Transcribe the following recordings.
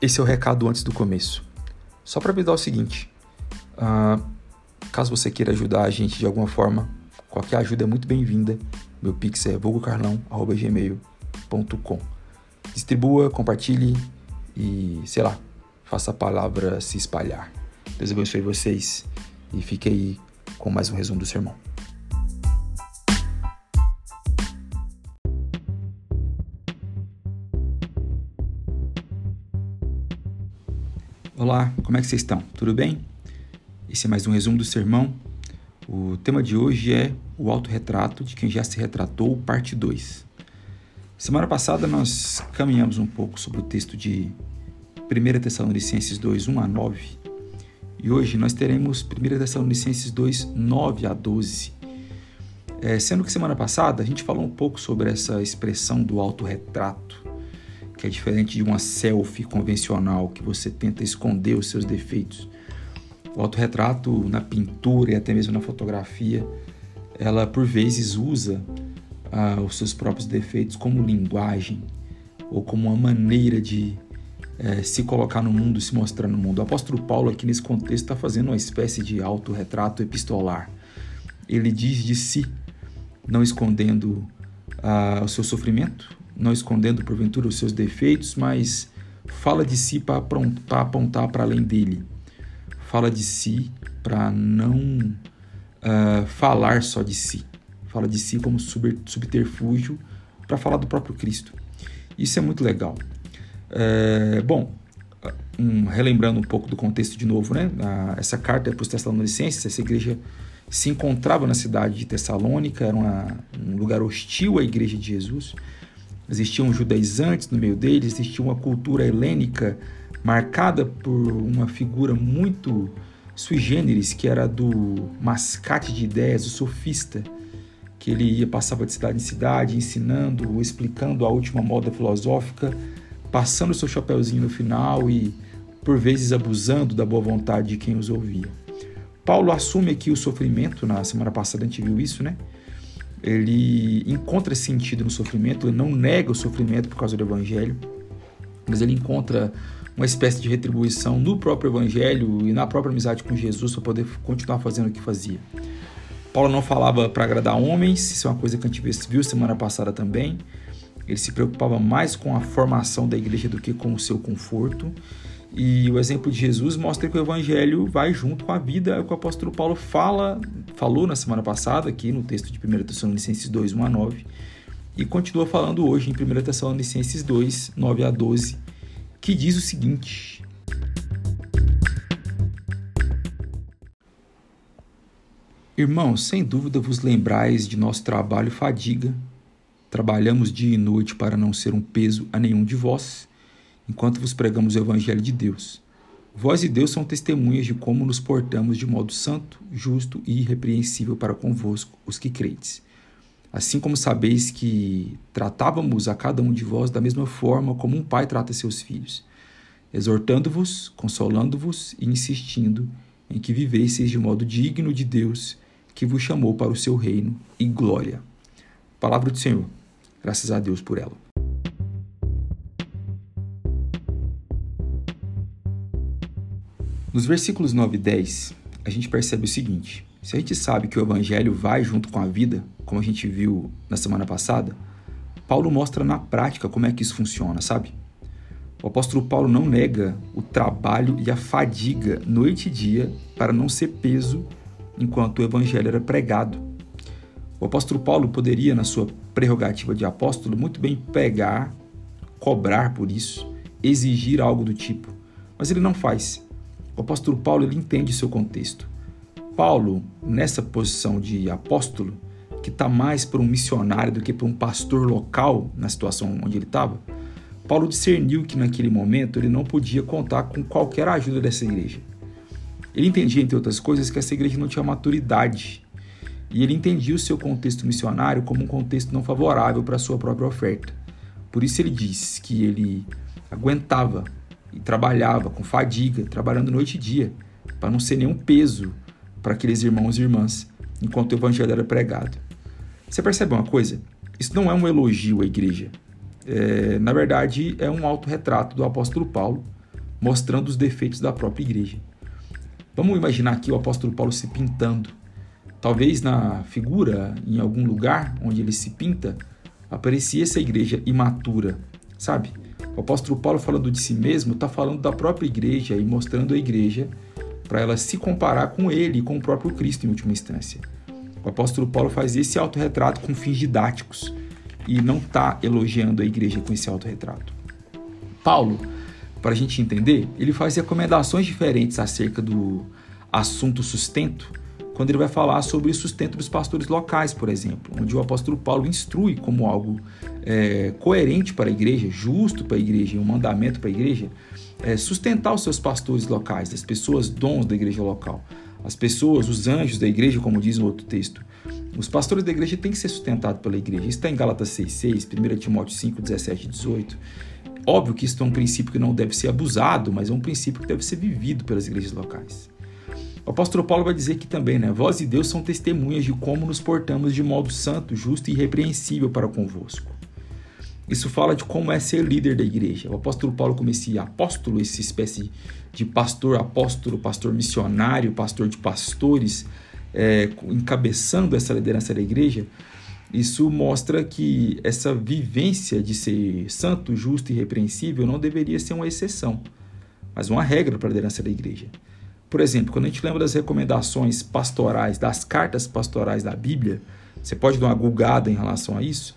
Esse é o recado antes do começo. Só para avisar o seguinte: uh, caso você queira ajudar a gente de alguma forma, qualquer ajuda é muito bem-vinda. Meu pix é vulgocarlão.gmail.com. Distribua, compartilhe e, sei lá, faça a palavra se espalhar. Deus abençoe vocês e fique aí com mais um resumo do sermão. Olá, como é que vocês estão? Tudo bem? Esse é mais um resumo do sermão. O tema de hoje é o autorretrato de quem já se retratou, parte 2. Semana passada nós caminhamos um pouco sobre o texto de 1 Tessalonicenses 2, 1 a 9. E hoje nós teremos 1 Tessalonicenses 2, 9 a 12. É, sendo que semana passada a gente falou um pouco sobre essa expressão do autorretrato que é diferente de uma selfie convencional que você tenta esconder os seus defeitos. O autorretrato na pintura e até mesmo na fotografia, ela por vezes usa ah, os seus próprios defeitos como linguagem ou como uma maneira de eh, se colocar no mundo, se mostrar no mundo. O apóstolo Paulo aqui nesse contexto está fazendo uma espécie de autorretrato epistolar. Ele diz de si, não escondendo ah, o seu sofrimento, não escondendo porventura os seus defeitos, mas fala de si para apontar para além dele. Fala de si para não uh, falar só de si. Fala de si como subterfúgio para falar do próprio Cristo. Isso é muito legal. É, bom, um, relembrando um pouco do contexto de novo, né? essa carta é para os Tessalonicenses, essa igreja se encontrava na cidade de Tessalônica, era uma, um lugar hostil à igreja de Jesus. Existiam judaizantes no meio deles, existia uma cultura helênica marcada por uma figura muito sui generis, que era do mascate de ideias, o sofista, que ele ia passava de cidade em cidade, ensinando, explicando a última moda filosófica, passando seu chapéuzinho no final e por vezes abusando da boa vontade de quem os ouvia. Paulo assume aqui o sofrimento, na semana passada a gente viu isso, né? Ele encontra sentido no sofrimento, ele não nega o sofrimento por causa do evangelho, mas ele encontra uma espécie de retribuição no próprio evangelho e na própria amizade com Jesus para poder continuar fazendo o que fazia. Paulo não falava para agradar homens, isso é uma coisa que a gente viu semana passada também. Ele se preocupava mais com a formação da igreja do que com o seu conforto. E o exemplo de Jesus mostra que o evangelho vai junto com a vida, é o que o apóstolo Paulo fala, falou na semana passada, aqui no texto de 1 Tessalonicenses 2, 1 a 9, e continua falando hoje em 1 Tessalonicenses 2, 9 a 12, que diz o seguinte: Irmãos, sem dúvida vos lembrais de nosso trabalho e fadiga. Trabalhamos dia e noite para não ser um peso a nenhum de vós enquanto vos pregamos o Evangelho de Deus. Vós e Deus são testemunhas de como nos portamos de modo santo, justo e irrepreensível para convosco, os que credes. Assim como sabeis que tratávamos a cada um de vós da mesma forma como um pai trata seus filhos, exortando-vos, consolando-vos e insistindo em que vivesseis de modo digno de Deus, que vos chamou para o seu reino e glória. Palavra do Senhor. Graças a Deus por ela. Nos versículos 9 e 10, a gente percebe o seguinte: se a gente sabe que o evangelho vai junto com a vida, como a gente viu na semana passada, Paulo mostra na prática como é que isso funciona, sabe? O apóstolo Paulo não nega o trabalho e a fadiga noite e dia para não ser peso enquanto o evangelho era pregado. O apóstolo Paulo poderia, na sua prerrogativa de apóstolo, muito bem pregar, cobrar por isso, exigir algo do tipo, mas ele não faz. O apóstolo Paulo ele entende seu contexto. Paulo, nessa posição de apóstolo, que está mais para um missionário do que para um pastor local na situação onde ele estava, Paulo discerniu que naquele momento ele não podia contar com qualquer ajuda dessa igreja. Ele entendia, entre outras coisas, que essa igreja não tinha maturidade. E ele entendia o seu contexto missionário como um contexto não favorável para a sua própria oferta. Por isso ele diz que ele aguentava e trabalhava com fadiga, trabalhando noite e dia, para não ser nenhum peso para aqueles irmãos e irmãs enquanto o evangelho era pregado. Você percebe uma coisa? Isso não é um elogio à igreja. É, na verdade, é um autorretrato do apóstolo Paulo, mostrando os defeitos da própria igreja. Vamos imaginar aqui o apóstolo Paulo se pintando. Talvez na figura, em algum lugar onde ele se pinta, aparecia essa igreja imatura, sabe? O apóstolo Paulo falando de si mesmo está falando da própria igreja e mostrando a igreja para ela se comparar com ele e com o próprio Cristo em última instância. O apóstolo Paulo faz esse autorretrato com fins didáticos e não está elogiando a igreja com esse autorretrato. Paulo, para a gente entender, ele faz recomendações diferentes acerca do assunto sustento, quando ele vai falar sobre o sustento dos pastores locais, por exemplo, onde o apóstolo Paulo instrui como algo é, coerente para a igreja, justo para a igreja um mandamento para a igreja, é, sustentar os seus pastores locais, as pessoas dons da igreja local, as pessoas, os anjos da igreja, como diz no outro texto. Os pastores da igreja têm que ser sustentados pela igreja. Isso está em Gálatas 6,6, 1 Timóteo 5, 17 e 18. Óbvio que isso é um princípio que não deve ser abusado, mas é um princípio que deve ser vivido pelas igrejas locais. O apóstolo Paulo vai dizer que também, né? Vós e Deus são testemunhas de como nos portamos de modo santo, justo e irrepreensível para convosco. Isso fala de como é ser líder da igreja. O apóstolo Paulo, como esse apóstolo, essa espécie de pastor apóstolo, pastor missionário, pastor de pastores, é, encabeçando essa liderança da igreja, isso mostra que essa vivência de ser santo, justo e irrepreensível não deveria ser uma exceção, mas uma regra para a liderança da igreja. Por exemplo, quando a gente lembra das recomendações pastorais, das cartas pastorais da Bíblia, você pode dar uma gulgada em relação a isso,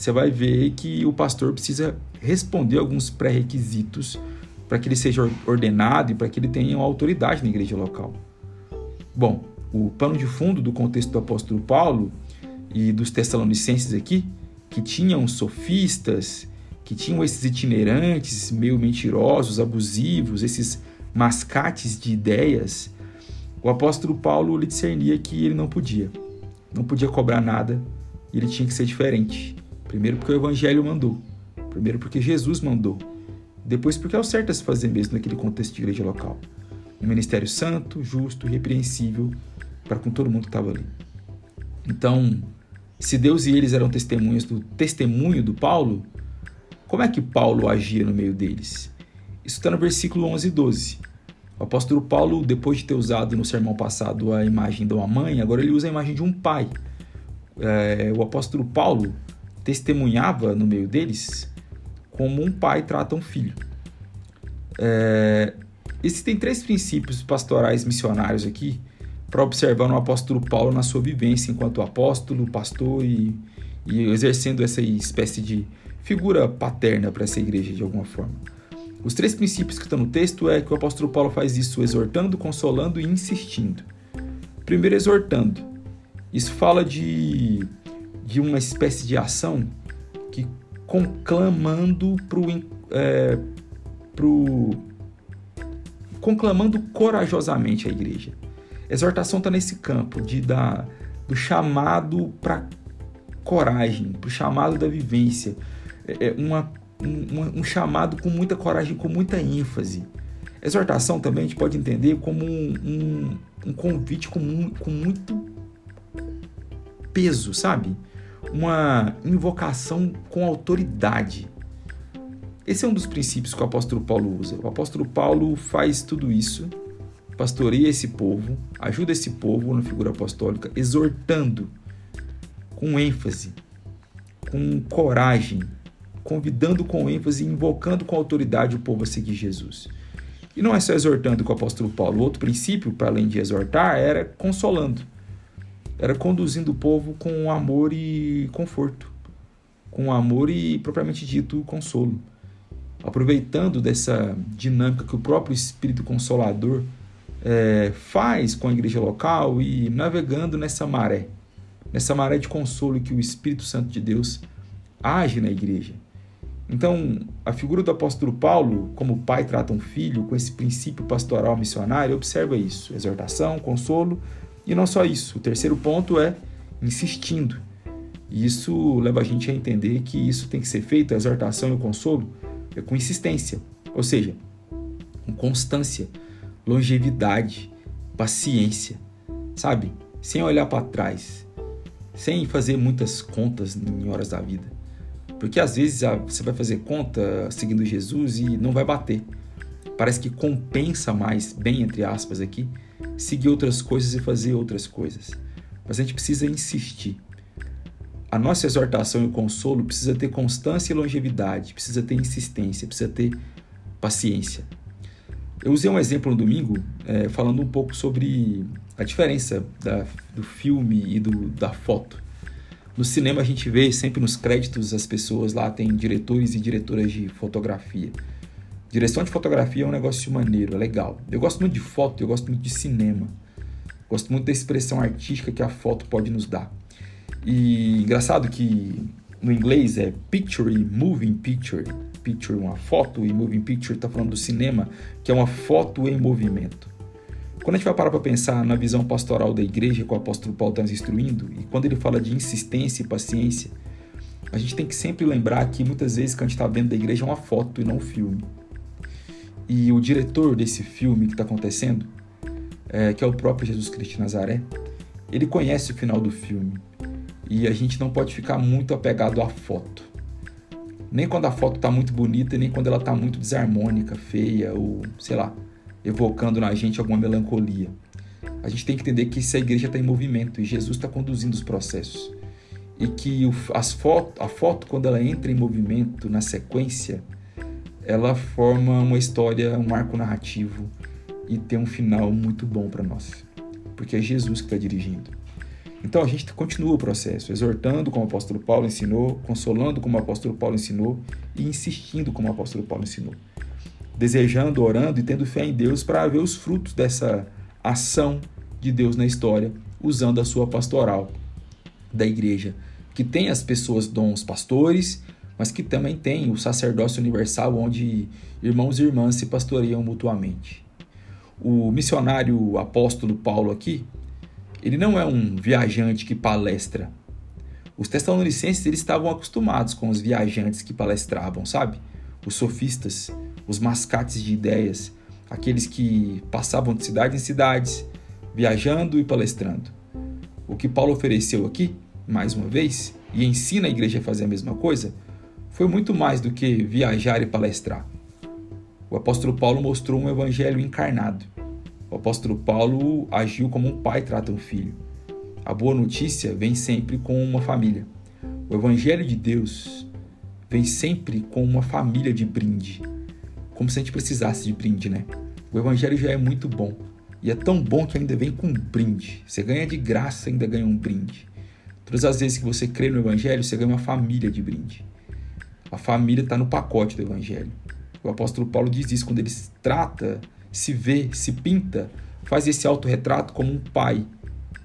você vai ver que o pastor precisa responder alguns pré-requisitos para que ele seja ordenado e para que ele tenha autoridade na igreja local. Bom, o pano de fundo do contexto do apóstolo Paulo e dos Tessalonicenses aqui, que tinham sofistas, que tinham esses itinerantes meio mentirosos, abusivos, esses mascates de ideias, o apóstolo Paulo lhe discernia que ele não podia. Não podia cobrar nada ele tinha que ser diferente. Primeiro porque o evangelho mandou. Primeiro porque Jesus mandou. Depois porque é o certo a se fazer mesmo naquele contexto de igreja local. Um ministério santo, justo, repreensível para com todo mundo que estava ali. Então, se Deus e eles eram testemunhas do testemunho do Paulo, como é que Paulo agia no meio deles? Isso está no versículo 11 e 12. O apóstolo Paulo, depois de ter usado no sermão passado a imagem de uma mãe, agora ele usa a imagem de um pai. É, o apóstolo Paulo testemunhava no meio deles como um pai trata um filho. É, existem três princípios pastorais missionários aqui para observar no apóstolo Paulo na sua vivência enquanto apóstolo, pastor e, e exercendo essa espécie de figura paterna para essa igreja de alguma forma. Os três princípios que estão no texto é que o apóstolo Paulo faz isso exortando, consolando e insistindo. Primeiro, exortando. Isso fala de, de uma espécie de ação que conclamando pro, é, pro conclamando corajosamente a igreja. Exortação está nesse campo de dar do chamado para coragem, para o chamado da vivência, é, é uma, um, um, chamado com muita coragem, com muita ênfase. Exortação também a gente pode entender como um, um, um convite com, com muito peso, sabe? Uma invocação com autoridade. Esse é um dos princípios que o apóstolo Paulo usa. O apóstolo Paulo faz tudo isso pastoreia esse povo, ajuda esse povo na figura apostólica, exortando com ênfase, com coragem, convidando com ênfase, invocando com autoridade o povo a seguir Jesus. E não é só exortando com o apóstolo Paulo. O outro princípio, para além de exortar, era consolando. Era conduzindo o povo com amor e conforto. Com amor e, propriamente dito, consolo. Aproveitando dessa dinâmica que o próprio Espírito Consolador é, faz com a igreja local e navegando nessa maré, nessa maré de consolo que o Espírito Santo de Deus age na igreja. Então, a figura do apóstolo Paulo, como pai trata um filho, com esse princípio pastoral missionário, observa isso: exortação, consolo, e não só isso. O terceiro ponto é insistindo. E isso leva a gente a entender que isso tem que ser feito, a exortação e o consolo, é com insistência, ou seja, com constância longevidade, paciência, sabe? Sem olhar para trás, sem fazer muitas contas em horas da vida. Porque às vezes você vai fazer conta seguindo Jesus e não vai bater. parece que compensa mais, bem entre aspas aqui, seguir outras coisas e fazer outras coisas. Mas a gente precisa insistir. A nossa exortação e o consolo precisa ter constância e longevidade, precisa ter insistência, precisa ter paciência. Eu usei um exemplo no domingo é, falando um pouco sobre a diferença da, do filme e do, da foto. No cinema a gente vê sempre nos créditos as pessoas lá tem diretores e diretoras de fotografia. Direção de fotografia é um negócio maneiro, é legal. Eu gosto muito de foto, eu gosto muito de cinema. Gosto muito da expressão artística que a foto pode nos dar. E engraçado que no inglês é picture e moving picture. Picture, uma foto, e moving picture está falando do cinema, que é uma foto em movimento. Quando a gente vai parar para pensar na visão pastoral da igreja que o apóstolo Paulo está nos instruindo, e quando ele fala de insistência e paciência, a gente tem que sempre lembrar que muitas vezes que a gente está dentro da igreja é uma foto e não um filme. E o diretor desse filme que está acontecendo, é, que é o próprio Jesus Cristo de Nazaré, ele conhece o final do filme. E a gente não pode ficar muito apegado à foto. Nem quando a foto está muito bonita, nem quando ela está muito desarmônica, feia, ou sei lá, evocando na gente alguma melancolia. A gente tem que entender que essa igreja está em movimento e Jesus está conduzindo os processos. E que as foto, a foto, quando ela entra em movimento, na sequência, ela forma uma história, um arco narrativo e tem um final muito bom para nós. Porque é Jesus que está dirigindo. Então a gente continua o processo, exortando como o apóstolo Paulo ensinou, consolando como o apóstolo Paulo ensinou e insistindo como o apóstolo Paulo ensinou. Desejando, orando e tendo fé em Deus para ver os frutos dessa ação de Deus na história, usando a sua pastoral da igreja, que tem as pessoas dons pastores, mas que também tem o sacerdócio universal onde irmãos e irmãs se pastoreiam mutuamente. O missionário apóstolo Paulo aqui, ele não é um viajante que palestra. Os tessalonicenses eles estavam acostumados com os viajantes que palestravam, sabe? Os sofistas, os mascates de ideias, aqueles que passavam de cidade em cidades, viajando e palestrando. O que Paulo ofereceu aqui, mais uma vez, e ensina a igreja a fazer a mesma coisa, foi muito mais do que viajar e palestrar. O apóstolo Paulo mostrou um evangelho encarnado o apóstolo Paulo agiu como um pai trata um filho. A boa notícia vem sempre com uma família. O evangelho de Deus vem sempre com uma família de brinde. Como se a gente precisasse de brinde, né? O evangelho já é muito bom. E é tão bom que ainda vem com um brinde. Você ganha de graça, ainda ganha um brinde. Todas as vezes que você crê no evangelho, você ganha uma família de brinde. A família está no pacote do evangelho. O apóstolo Paulo diz isso quando ele trata se vê, se pinta, faz esse autorretrato como um pai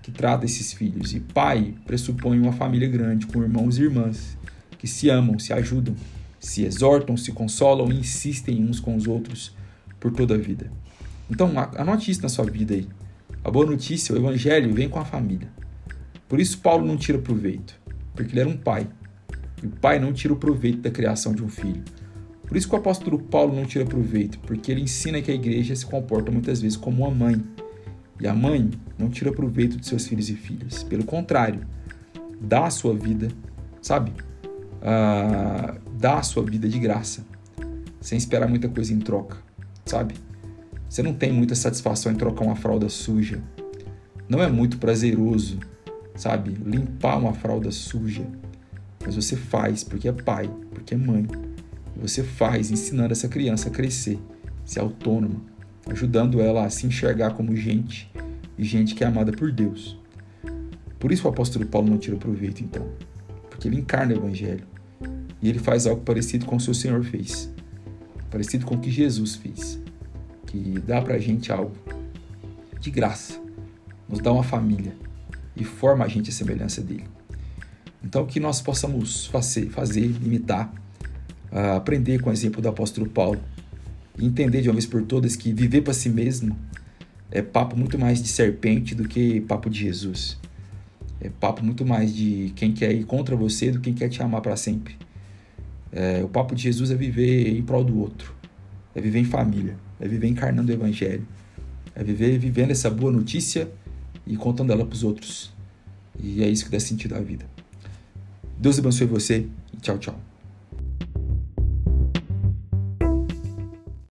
que trata esses filhos. E pai pressupõe uma família grande, com irmãos e irmãs, que se amam, se ajudam, se exortam, se consolam e insistem uns com os outros por toda a vida. Então, anote isso na sua vida aí. A boa notícia, o evangelho vem com a família. Por isso Paulo não tira proveito, porque ele era um pai. E o pai não tira o proveito da criação de um filho. Por isso que o apóstolo Paulo não tira proveito, porque ele ensina que a igreja se comporta muitas vezes como uma mãe. E a mãe não tira proveito de seus filhos e filhas. Pelo contrário, dá a sua vida, sabe? Ah, dá a sua vida de graça, sem esperar muita coisa em troca, sabe? Você não tem muita satisfação em trocar uma fralda suja. Não é muito prazeroso, sabe? Limpar uma fralda suja. Mas você faz porque é pai, porque é mãe. Você faz ensinando essa criança a crescer, ser autônoma, ajudando ela a se enxergar como gente e gente que é amada por Deus. Por isso o apóstolo Paulo não tira proveito, então, porque ele encarna o evangelho. E ele faz algo parecido com o seu Senhor fez, parecido com o que Jesus fez, que dá pra gente algo de graça, nos dá uma família. E forma a gente a semelhança dele. Então, que nós possamos fazer, fazer imitar a aprender com o exemplo do apóstolo Paulo e entender de uma vez por todas que viver para si mesmo é papo muito mais de serpente do que papo de Jesus. É papo muito mais de quem quer ir contra você do que quem quer te amar para sempre. É, o papo de Jesus é viver em prol do outro, é viver em família, é viver encarnando o Evangelho, é viver vivendo essa boa notícia e contando ela para os outros. E é isso que dá sentido à vida. Deus abençoe você e tchau, tchau.